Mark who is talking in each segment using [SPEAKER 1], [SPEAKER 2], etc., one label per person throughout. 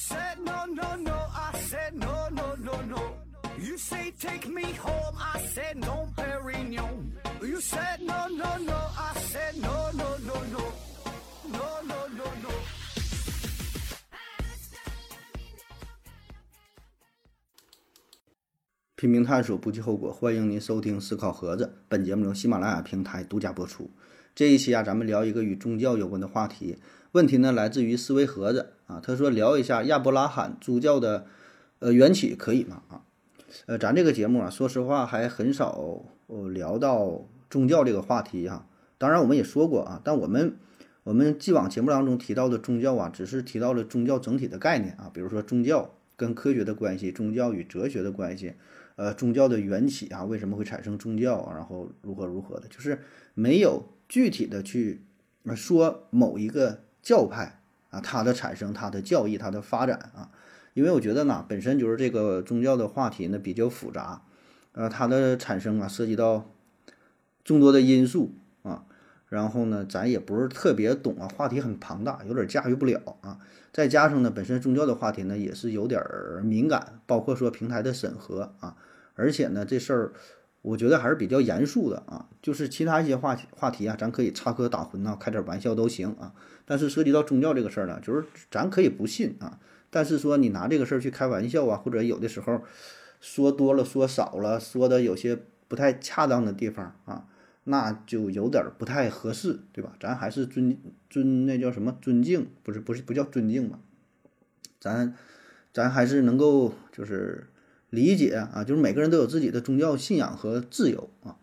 [SPEAKER 1] said no, no, no. I said no, no, no, no. You say take me home. I said no, Perignon. You said no, no, no. I said no, no, no, no. No, no, no, no.
[SPEAKER 2] 拼命探索，不计后果。欢迎您收听《思考盒子》，本节目由喜马拉雅平台独家播出。这一期啊，咱们聊一个与宗教有关的话题。问题呢，来自于思维盒子啊，他说聊一下亚伯拉罕宗教的呃缘起，可以吗？啊，呃，咱这个节目啊，说实话还很少呃聊到宗教这个话题哈、当然我们也说过啊，但我们我们既往节目当中提到的宗教啊，只是提到了宗教整体的概念啊，比如说宗教跟科学的关系，宗教与哲学的关系。呃，宗教的缘起啊，为什么会产生宗教？然后如何如何的，就是没有具体的去说某一个教派啊，它的产生、它的教义、它的发展啊。因为我觉得呢，本身就是这个宗教的话题呢比较复杂，呃，它的产生啊涉及到众多的因素啊，然后呢，咱也不是特别懂啊，话题很庞大，有点驾驭不了啊。再加上呢，本身宗教的话题呢也是有点儿敏感，包括说平台的审核啊。而且呢，这事儿我觉得还是比较严肃的啊。就是其他一些话题话题啊，咱可以插科打诨呐、开点玩笑都行啊。但是涉及到宗教这个事儿呢，就是咱可以不信啊，但是说你拿这个事儿去开玩笑啊，或者有的时候说多了、说少了，说的有些不太恰当的地方啊，那就有点不太合适，对吧？咱还是尊尊那叫什么尊敬，不是不是不叫尊敬吧？咱咱还是能够就是。理解啊，就是每个人都有自己的宗教信仰和自由啊。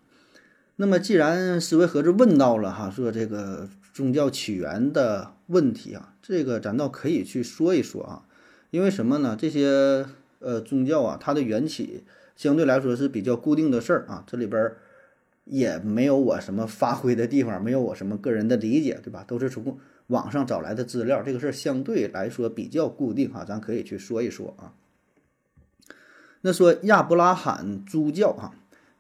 [SPEAKER 2] 那么，既然思维盒子问到了哈，说这个宗教起源的问题啊，这个咱倒可以去说一说啊。因为什么呢？这些呃宗教啊，它的缘起相对来说是比较固定的事儿啊，这里边也没有我什么发挥的地方，没有我什么个人的理解，对吧？都是从网上找来的资料，这个事儿相对来说比较固定哈，咱可以去说一说啊。那说亚伯拉罕诸教啊，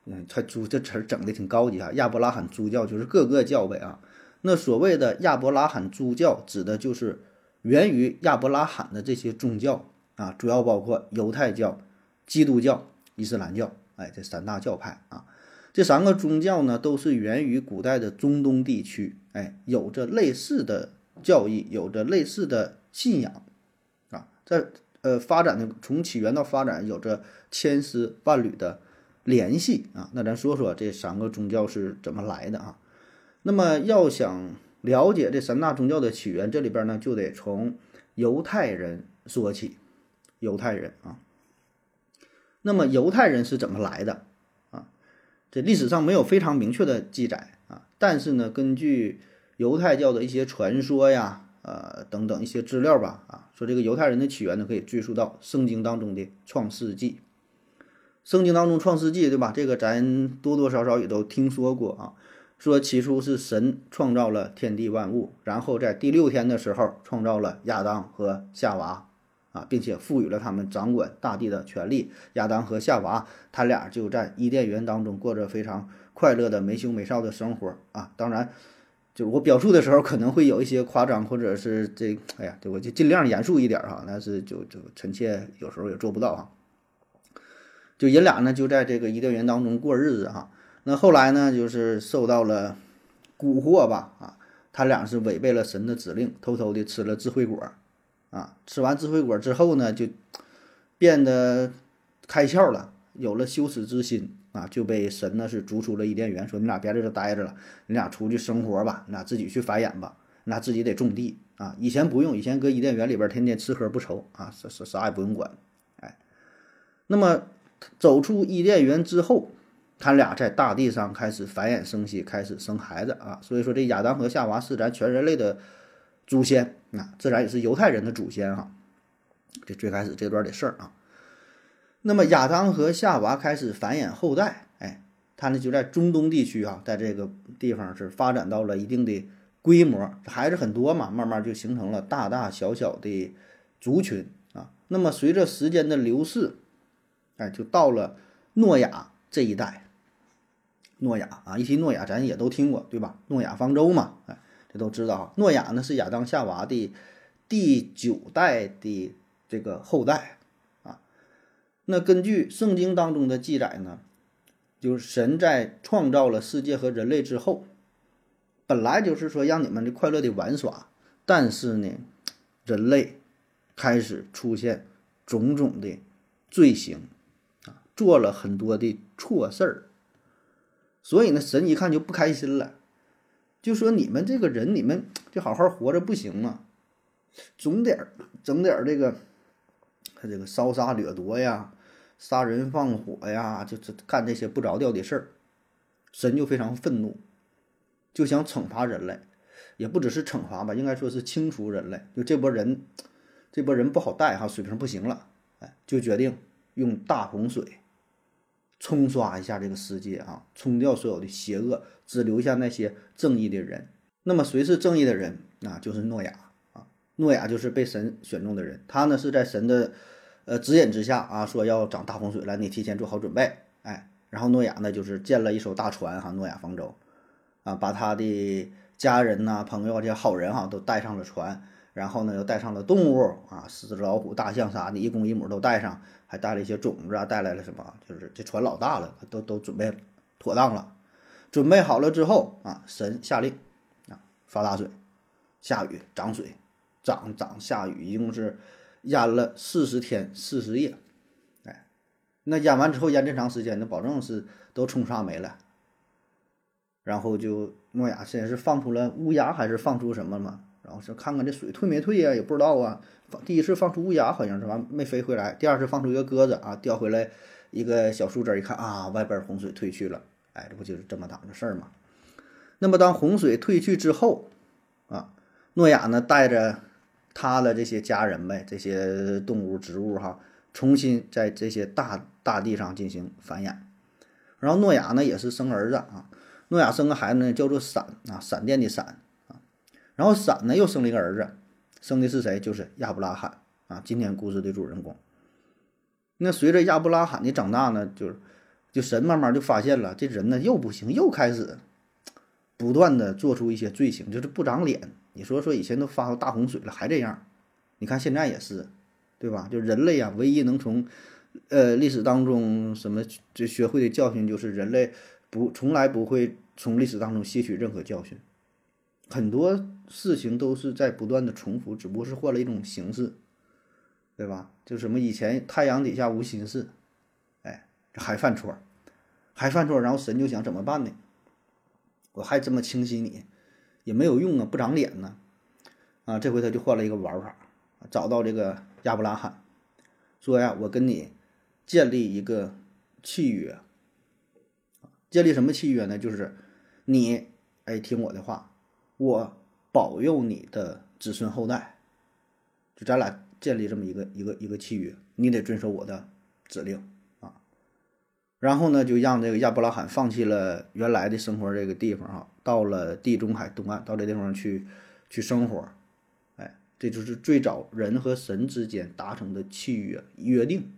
[SPEAKER 2] 嗯，他诸这词儿整的挺高级啊。亚伯拉罕诸教就是各个教呗啊。那所谓的亚伯拉罕诸教，指的就是源于亚伯拉罕的这些宗教啊，主要包括犹太教、基督教、伊斯兰教，哎，这三大教派啊。这三个宗教呢，都是源于古代的中东地区，哎，有着类似的教义，有着类似的信仰啊，在。呃，发展的从起源到发展有着千丝万缕的联系啊。那咱说说这三个宗教是怎么来的啊？那么要想了解这三大宗教的起源，这里边呢就得从犹太人说起。犹太人啊，那么犹太人是怎么来的啊？这历史上没有非常明确的记载啊，但是呢，根据犹太教的一些传说呀。呃，等等一些资料吧，啊，说这个犹太人的起源呢，可以追溯到圣经当中的创世纪。圣经当中创世纪，对吧？这个咱多多少少也都听说过啊。说起初是神创造了天地万物，然后在第六天的时候创造了亚当和夏娃，啊，并且赋予了他们掌管大地的权利。亚当和夏娃，他俩就在伊甸园当中过着非常快乐的没羞没臊的生活啊。当然。就是我表述的时候可能会有一些夸张，或者是这，哎呀，对我就尽量严肃一点哈。但是就就臣妾有时候也做不到哈。就人俩呢就在这个伊甸园当中过日子哈。那后来呢就是受到了蛊惑吧啊，他俩是违背了神的指令，偷偷的吃了智慧果啊。吃完智慧果之后呢，就变得开窍了，有了羞耻之心。啊，就被神呢是逐出了伊甸园，说你俩别在这待着了，你俩出去生活吧，你俩自己去繁衍吧，你俩自己得种地啊。以前不用，以前搁伊甸园里边天天吃喝不愁啊，啥啥啥也不用管。哎，那么走出伊甸园之后，他俩在大地上开始繁衍生息，开始生孩子啊。所以说这亚当和夏娃是咱全人类的祖先啊，自然也是犹太人的祖先哈。这最开始这段的事儿啊。那么亚当和夏娃开始繁衍后代，哎，他呢就在中东地区啊，在这个地方是发展到了一定的规模，孩子很多嘛，慢慢就形成了大大小小的族群啊。那么随着时间的流逝，哎，就到了诺亚这一代。诺亚啊，一提诺亚，咱也都听过，对吧？诺亚方舟嘛，哎，这都知道啊。诺亚呢是亚当夏娃的第九代的这个后代。那根据圣经当中的记载呢，就是神在创造了世界和人类之后，本来就是说让你们的快乐的玩耍，但是呢，人类开始出现种种的罪行啊，做了很多的错事儿，所以呢，神一看就不开心了。就说你们这个人，你们就好好活着不行吗？总点整点这个，他这个烧杀掠夺呀，杀人放火呀，就这干这些不着调的事儿，神就非常愤怒，就想惩罚人类，也不只是惩罚吧，应该说是清除人类。就这波人，这波人不好带哈，水平不行了，哎，就决定用大洪水。冲刷一下这个世界啊，冲掉所有的邪恶，只留下那些正义的人。那么谁是正义的人啊？就是诺亚啊，诺亚就是被神选中的人。他呢是在神的呃指引之下啊，说要涨大洪水了，你提前做好准备。哎，然后诺亚呢就是建了一艘大船哈，诺亚方舟啊，把他的家人呐、朋友这些好人哈都带上了船，然后呢又带上了动物啊，狮子、老虎、大象啥的，一公一母都带上。还带了一些种子啊，带来了什么？就是这船老大了，都都准备妥当了，准备好了之后啊，神下令啊，发大水，下雨涨水，涨涨下雨，一共是淹了四十天四十夜，哎，那淹完之后淹这长时间，那保证是都冲刷没了。然后就诺亚现在是放出了乌鸦还是放出什么嘛？然后说看看这水退没退呀，也不知道啊。第一次放出乌鸦好像是完没飞回来，第二次放出一个鸽子啊，掉回来一个小树枝，一看啊，外边洪水退去了，哎，这不就是这么档子事儿吗？那么当洪水退去之后啊，诺亚呢带着他的这些家人呗，这些动物植物哈，重新在这些大大地上进行繁衍。然后诺亚呢也是生儿子啊，诺亚生个孩子呢叫做闪啊，闪电的闪啊，然后闪呢又生了一个儿子。生的是谁？就是亚伯拉罕啊！今天故事的主人公。那随着亚伯拉罕的长大呢，就是就神慢慢就发现了，这人呢又不行，又开始不断的做出一些罪行，就是不长脸。你说说，以前都发过大洪水了，还这样？你看现在也是，对吧？就人类啊，唯一能从呃历史当中什么就学会的教训，就是人类不从来不会从历史当中吸取任何教训。很多事情都是在不断的重复，只不过是换了一种形式，对吧？就什么以前太阳底下无心事，哎，还犯错，还犯错，然后神就想怎么办呢？我还这么清晰你，也没有用啊，不长脸呢，啊，这回他就换了一个玩法，找到这个亚伯拉罕，说呀，我跟你建立一个契约，建立什么契约呢？就是你哎听我的话。我保佑你的子孙后代，就咱俩建立这么一个一个一个契约，你得遵守我的指令啊。然后呢，就让这个亚伯拉罕放弃了原来的生活这个地方哈，到了地中海东岸，到这地方去去生活。哎，这就是最早人和神之间达成的契约约定。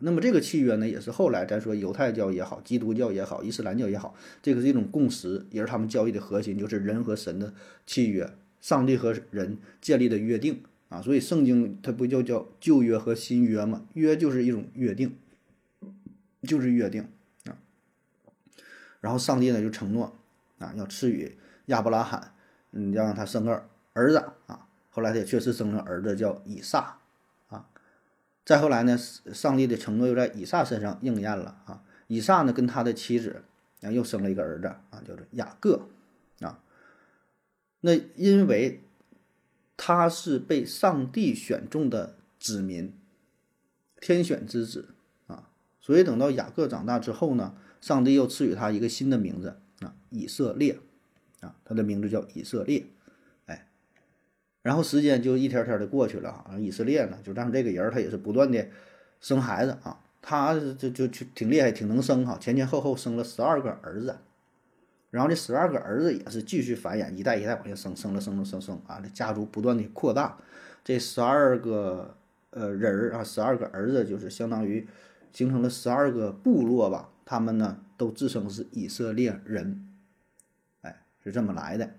[SPEAKER 2] 那么这个契约呢，也是后来咱说犹太教也好，基督教也好，伊斯兰教也好，这个是一种共识，也是他们交易的核心，就是人和神的契约，上帝和人建立的约定啊。所以圣经它不就叫旧约和新约吗？约就是一种约定，就是约定啊。然后上帝呢就承诺啊，要赐予亚伯拉罕，嗯，要让他生个儿子啊。后来他也确实生了儿子，叫以撒啊。再后来呢，上帝的承诺又在以撒身上应验了啊！以撒呢，跟他的妻子啊，又生了一个儿子啊，叫做雅各啊。那因为他是被上帝选中的子民，天选之子啊，所以等到雅各长大之后呢，上帝又赐予他一个新的名字啊，以色列啊，他的名字叫以色列。哎然后时间就一天天的过去了啊，以色列呢，就让这个人他也是不断的生孩子啊，他就就就挺厉害，挺能生哈，前前后后生了十二个儿子，然后这十二个儿子也是继续繁衍，一代一代往下生，生了生了生生啊，这家族不断的扩大，这十二个呃人儿啊，十二个儿子就是相当于形成了十二个部落吧，他们呢都自称是以色列人，哎，是这么来的。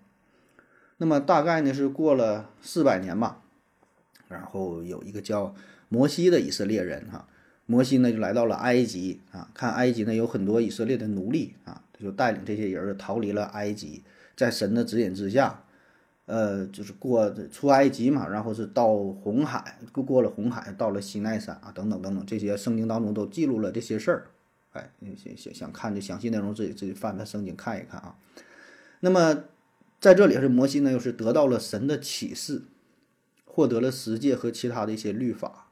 [SPEAKER 2] 那么大概呢是过了四百年吧，然后有一个叫摩西的以色列人哈，摩西呢就来到了埃及啊，看埃及呢有很多以色列的奴隶啊，他就带领这些人逃离了埃及，在神的指引之下，呃，就是过出埃及嘛，然后是到红海，过过了红海，到了西奈山啊，等等等等，这些圣经当中都记录了这些事儿。哎，想想想看这详细内容，自己自己翻翻圣经看一看啊。那么在这里是摩西呢，又是得到了神的启示，获得了十诫和其他的一些律法。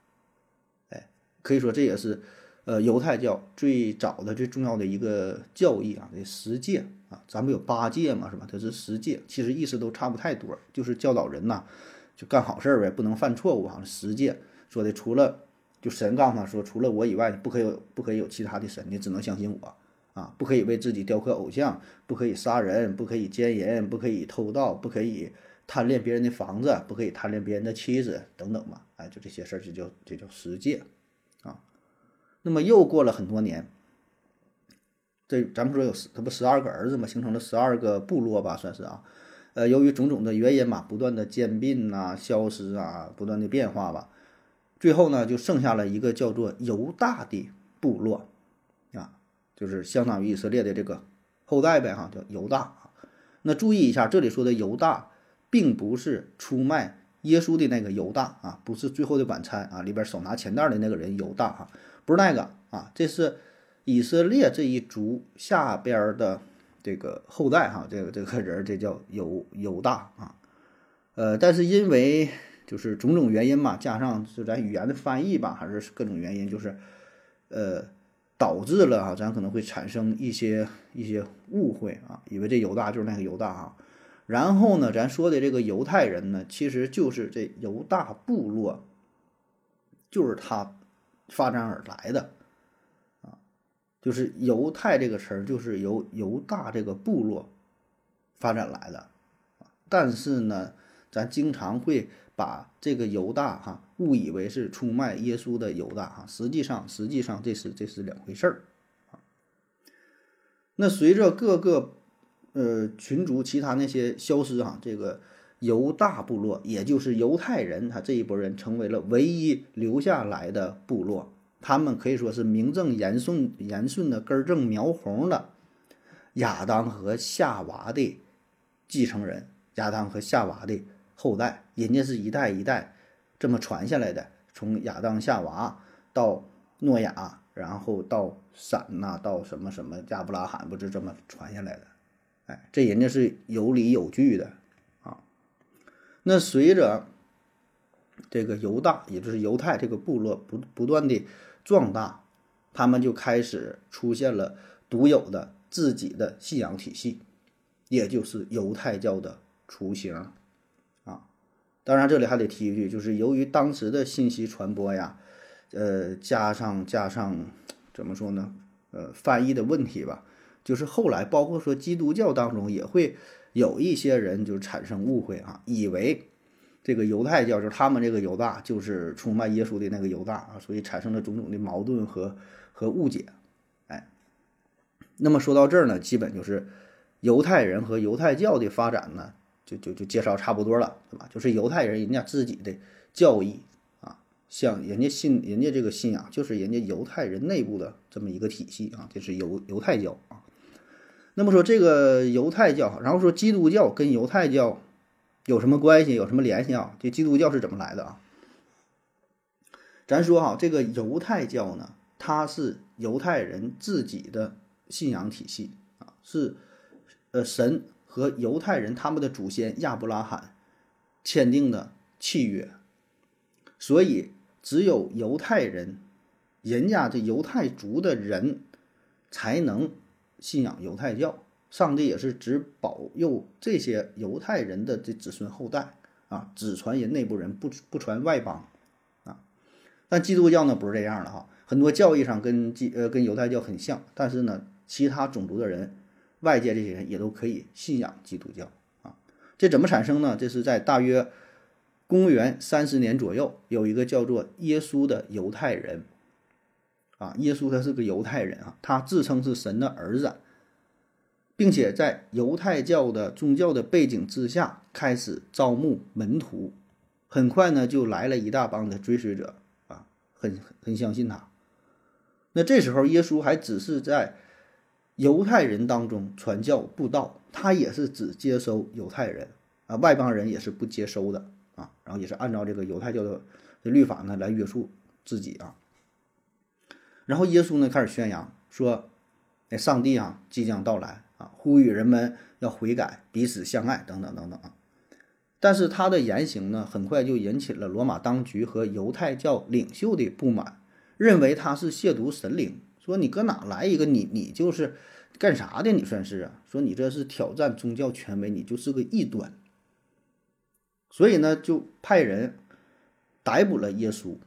[SPEAKER 2] 哎，可以说这也是呃犹太教最早的最重要的一个教义啊，这十诫啊，咱们有八戒嘛，是吧？它是十诫，其实意思都差不太多，就是教导人呐，就干好事儿呗，不能犯错误啊。十诫说的除了就神告诉他说，除了我以外，不可以有不可以有其他的神，你只能相信我啊！不可以为自己雕刻偶像，不可以杀人，不可以奸淫，不可以偷盗，不可以贪恋别人的房子，不可以贪恋别人的妻子等等嘛！哎，就这些事儿，就叫这叫十戒啊。那么又过了很多年，这咱们说有十，他不十二个儿子嘛，形成了十二个部落吧，算是啊。呃，由于种种的原因嘛，不断的兼并啊、消失啊、不断的变化吧。最后呢，就剩下了一个叫做犹大的部落，啊，就是相当于以色列的这个后代呗，哈，叫犹大。那注意一下，这里说的犹大，并不是出卖耶稣的那个犹大啊，不是最后的晚餐啊里边手拿钱袋的那个人犹大啊，不是那个啊，这是以色列这一族下边的这个后代哈，这个这个人这叫犹犹大啊，呃，但是因为。就是种种原因嘛，加上就咱语言的翻译吧，还是各种原因，就是，呃，导致了啊，咱可能会产生一些一些误会啊，以为这犹大就是那个犹大啊。然后呢，咱说的这个犹太人呢，其实就是这犹大部落，就是他发展而来的啊，就是犹太这个词儿就是由犹大这个部落发展来的但是呢，咱经常会。把这个犹大哈误以为是出卖耶稣的犹大哈，实际上实际上这是这是两回事儿啊。那随着各个呃群族其他那些消失哈，这个犹大部落也就是犹太人，他这一波人成为了唯一留下来的部落，他们可以说是名正言顺言顺的根正苗红的亚当和夏娃的继承人，亚当和夏娃的。后代，人家是一代一代这么传下来的，从亚当夏娃到诺亚，然后到闪呐，到什么什么亚布拉罕，不是这么传下来的？哎，这人家是有理有据的啊。那随着这个犹大，也就是犹太这个部落不不断的壮大，他们就开始出现了独有的自己的信仰体系，也就是犹太教的雏形。当然，这里还得提一句，就是由于当时的信息传播呀，呃，加上加上怎么说呢？呃，翻译的问题吧，就是后来包括说基督教当中也会有一些人就产生误会啊，以为这个犹太教就是他们这个犹大就是出卖耶稣的那个犹大啊，所以产生了种种的矛盾和和误解。哎，那么说到这儿呢，基本就是犹太人和犹太教的发展呢。就就就介绍差不多了，对吧？就是犹太人人家自己的教义啊，像人家信人家这个信仰，就是人家犹太人内部的这么一个体系啊，这是犹犹太教啊。那么说这个犹太教，然后说基督教跟犹太教有什么关系，有什么联系啊？这基督教是怎么来的啊？咱说哈，这个犹太教呢，它是犹太人自己的信仰体系啊，是呃神。和犹太人他们的祖先亚伯拉罕签订的契约，所以只有犹太人，人家这犹太族的人才能信仰犹太教。上帝也是只保佑这些犹太人的这子孙后代啊，只传人内部人，不不传外邦啊。但基督教呢不是这样的哈，很多教义上跟基呃跟犹太教很像，但是呢，其他种族的人。外界这些人也都可以信仰基督教啊，这怎么产生呢？这是在大约公元三十年左右，有一个叫做耶稣的犹太人啊，耶稣他是个犹太人啊，他自称是神的儿子，并且在犹太教的宗教的背景之下开始招募门徒，很快呢就来了一大帮的追随者啊，很很相信他。那这时候耶稣还只是在犹太人当中传教布道，他也是只接收犹太人啊，外邦人也是不接收的啊，然后也是按照这个犹太教的律法呢来约束自己啊。然后耶稣呢开始宣扬说，哎，上帝啊即将到来啊，呼吁人们要悔改，彼此相爱等等等等啊。但是他的言行呢，很快就引起了罗马当局和犹太教领袖的不满。认为他是亵渎神灵，说你搁哪来一个你你就是干啥的？你算是啊？说你这是挑战宗教权威，你就是个异端。所以呢，就派人逮捕了耶稣，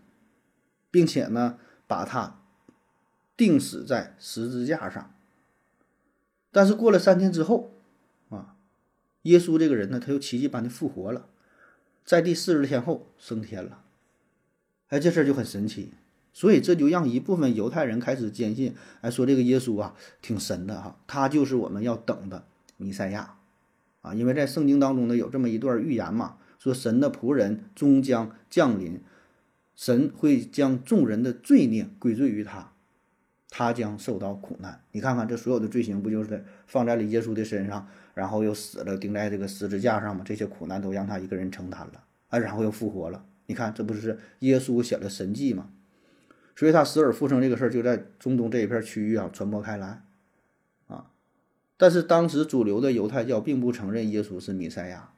[SPEAKER 2] 并且呢，把他钉死在十字架上。但是过了三天之后，啊，耶稣这个人呢，他又奇迹般的复活了，在第四十天后升天了。哎，这事儿就很神奇。所以这就让一部分犹太人开始坚信，哎，说这个耶稣啊挺神的哈，他就是我们要等的弥赛亚，啊，因为在圣经当中呢有这么一段预言嘛，说神的仆人终将降临，神会将众人的罪孽归罪于他，他将受到苦难。你看看这所有的罪行不就是放在了耶稣的身上，然后又死了钉在这个十字架上嘛？这些苦难都让他一个人承担了啊，然后又复活了。你看这不是耶稣写了神迹吗？所以他死而复生这个事儿就在中东这一片区域啊传播开来，啊，但是当时主流的犹太教并不承认耶稣是弥赛亚，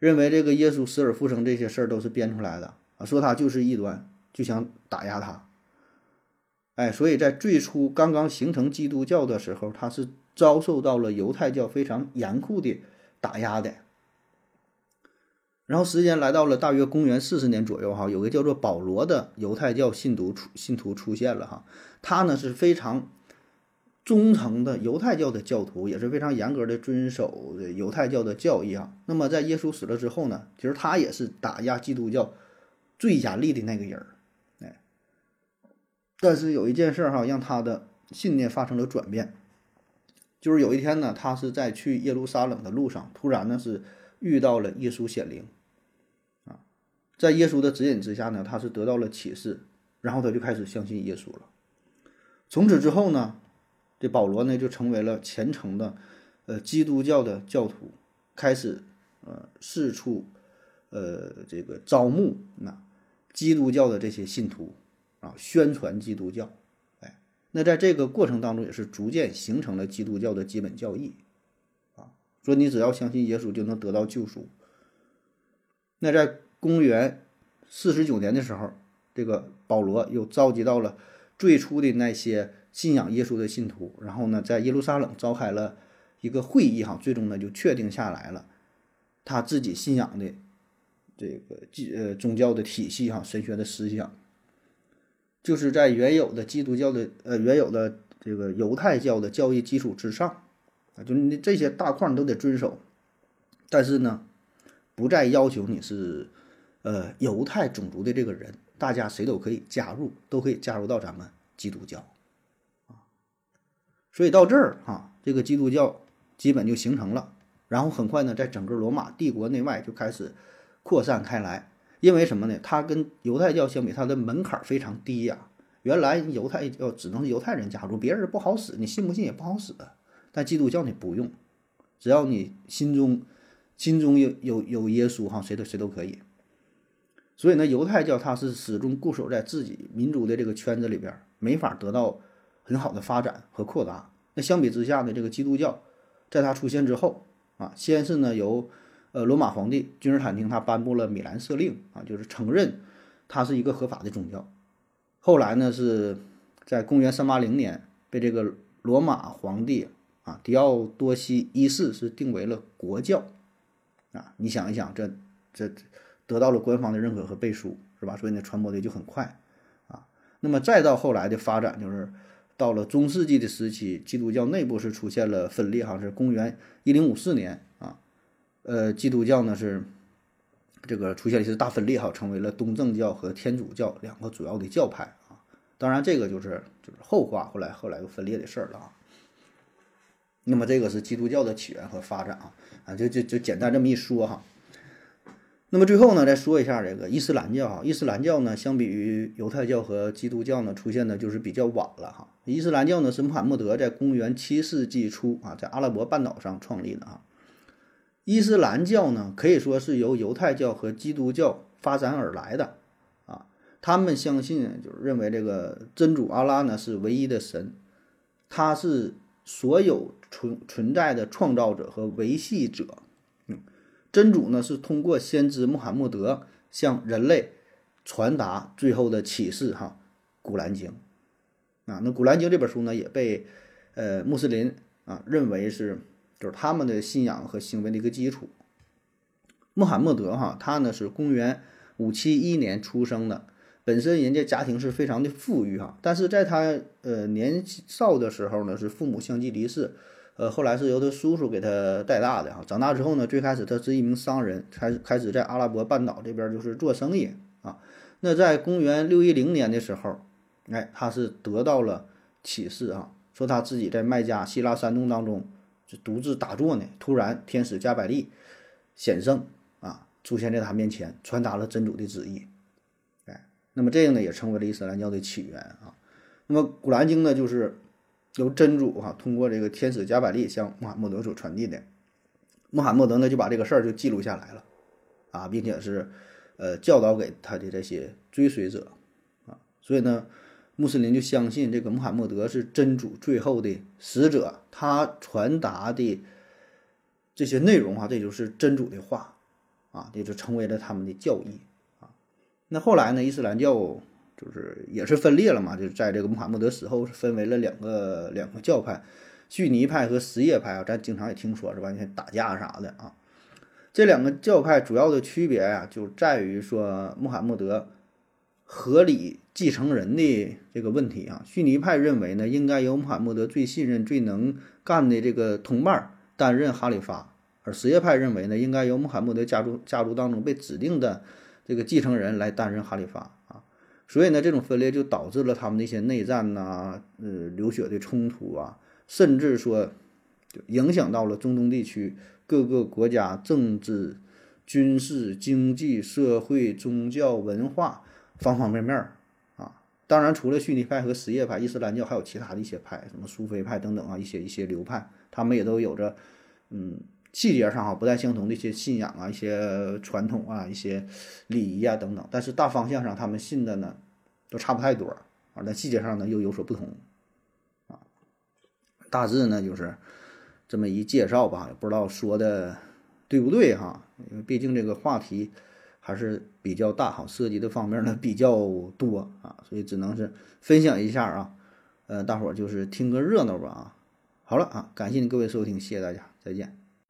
[SPEAKER 2] 认为这个耶稣死而复生这些事儿都是编出来的啊，说他就是异端，就想打压他。哎，所以在最初刚刚形成基督教的时候，他是遭受到了犹太教非常严酷的打压的。然后时间来到了大约公元四十年左右，哈，有个叫做保罗的犹太教信徒出信徒出现了，哈，他呢是非常忠诚的犹太教的教徒，也是非常严格的遵守犹太教的教义啊。那么在耶稣死了之后呢，其实他也是打压基督教最严厉的那个人儿，哎，但是有一件事哈，让他的信念发生了转变，就是有一天呢，他是在去耶路撒冷的路上，突然呢是遇到了耶稣显灵。在耶稣的指引之下呢，他是得到了启示，然后他就开始相信耶稣了。从此之后呢，这保罗呢就成为了虔诚的，呃，基督教的教徒，开始呃四处呃这个招募那基督教的这些信徒啊，宣传基督教。哎，那在这个过程当中也是逐渐形成了基督教的基本教义啊，说你只要相信耶稣就能得到救赎。那在公元四十九年的时候，这个保罗又召集到了最初的那些信仰耶稣的信徒，然后呢，在耶路撒冷召开了一个会议，哈，最终呢就确定下来了他自己信仰的这个基呃宗教的体系，哈，神学的思想，就是在原有的基督教的呃原有的这个犹太教的教义基础之上啊，就你这些大框都得遵守，但是呢，不再要求你是。呃，犹太种族的这个人，大家谁都可以加入，都可以加入到咱们基督教，啊，所以到这儿哈，这个基督教基本就形成了。然后很快呢，在整个罗马帝国内外就开始扩散开来。因为什么呢？它跟犹太教相比，它的门槛非常低呀。原来犹太教只能是犹太人加入，别人不好使，你信不信也不好使。但基督教你不用，只要你心中心中有有有耶稣哈，谁都谁都可以。所以呢，犹太教它是始终固守在自己民族的这个圈子里边，没法得到很好的发展和扩大。那相比之下呢，这个基督教，在它出现之后啊，先是呢由呃罗马皇帝君士坦丁他颁布了米兰赦令啊，就是承认它是一个合法的宗教。后来呢是在公元三八零年被这个罗马皇帝啊狄奥多西一世是定为了国教啊。你想一想，这这。得到了官方的认可和背书，是吧？所以呢，传播的就很快，啊，那么再到后来的发展，就是到了中世纪的时期，基督教内部是出现了分裂，哈，是公元一零五四年啊，呃，基督教呢是这个出现一次大分裂，哈，成为了东正教和天主教两个主要的教派啊。当然，这个就是就是后话，后来后来又分裂的事儿了啊。那么这个是基督教的起源和发展啊，啊，就就就简单这么一说哈。那么最后呢，再说一下这个伊斯兰教哈，伊斯兰教呢，相比于犹太教和基督教呢，出现的就是比较晚了哈。伊斯兰教呢是穆罕默德在公元七世纪初啊，在阿拉伯半岛上创立的啊。伊斯兰教呢，可以说是由犹太教和基督教发展而来的啊。他们相信，就是认为这个真主阿拉呢是唯一的神，他是所有存存在的创造者和维系者。真主呢是通过先知穆罕默德向人类传达最后的启示，哈，《古兰经》啊，那《古兰经》这本书呢也被呃穆斯林啊认为是就是他们的信仰和行为的一个基础。穆罕默德哈，他呢是公元五七一年出生的，本身人家家庭是非常的富裕哈，但是在他呃年少的时候呢，是父母相继离世。呃，后来是由他叔叔给他带大的哈。长大之后呢，最开始他是一名商人，开开始在阿拉伯半岛这边就是做生意啊。那在公元六一零年的时候，哎，他是得到了启示啊，说他自己在麦加希腊山洞当中就独自打坐呢，突然天使加百利显圣啊，出现在他面前，传达了真主的旨意。哎，那么这个呢，也成为了伊斯兰教的起源啊。那么古兰经呢，就是。由真主哈通过这个天使加百利向穆罕默德所传递的，穆罕默德呢就把这个事儿就记录下来了，啊，并且是呃教导给他的这些追随者啊，所以呢，穆斯林就相信这个穆罕默德是真主最后的使者，他传达的这些内容啊，这就是真主的话啊，这就成为了他们的教义啊。那后来呢，伊斯兰教。就是也是分裂了嘛，就是在这个穆罕默德死后，分为了两个两个教派，逊尼派和什叶派啊，咱经常也听说是吧？你看打架啥的啊。这两个教派主要的区别呀，就在于说穆罕默德合理继承人的这个问题啊。逊尼派认为呢，应该由穆罕默德最信任、最能干的这个同伴担任哈里发，而什叶派认为呢，应该由穆罕默德家族家族当中被指定的这个继承人来担任哈里发。所以呢，这种分裂就导致了他们的一些内战呐，呃，流血的冲突啊，甚至说，就影响到了中东地区各个国家政治、军事、经济、社会、宗教、文化方方面面啊。当然，除了逊尼派和什叶派，伊斯兰教还有其他的一些派，什么苏菲派等等啊，一些一些流派，他们也都有着，嗯，细节上哈不太相同的一些信仰啊，一些传统啊，一些礼仪啊等等。但是大方向上，他们信的呢。都差不太多啊，但细节上呢又有所不同啊。大致呢就是这么一介绍吧，也不知道说的对不对哈，因为毕竟这个话题还是比较大哈，涉及的方面呢比较多啊，所以只能是分享一下啊。呃，大伙就是听个热闹吧啊。好了啊，感谢各位收听，谢谢大家，再见。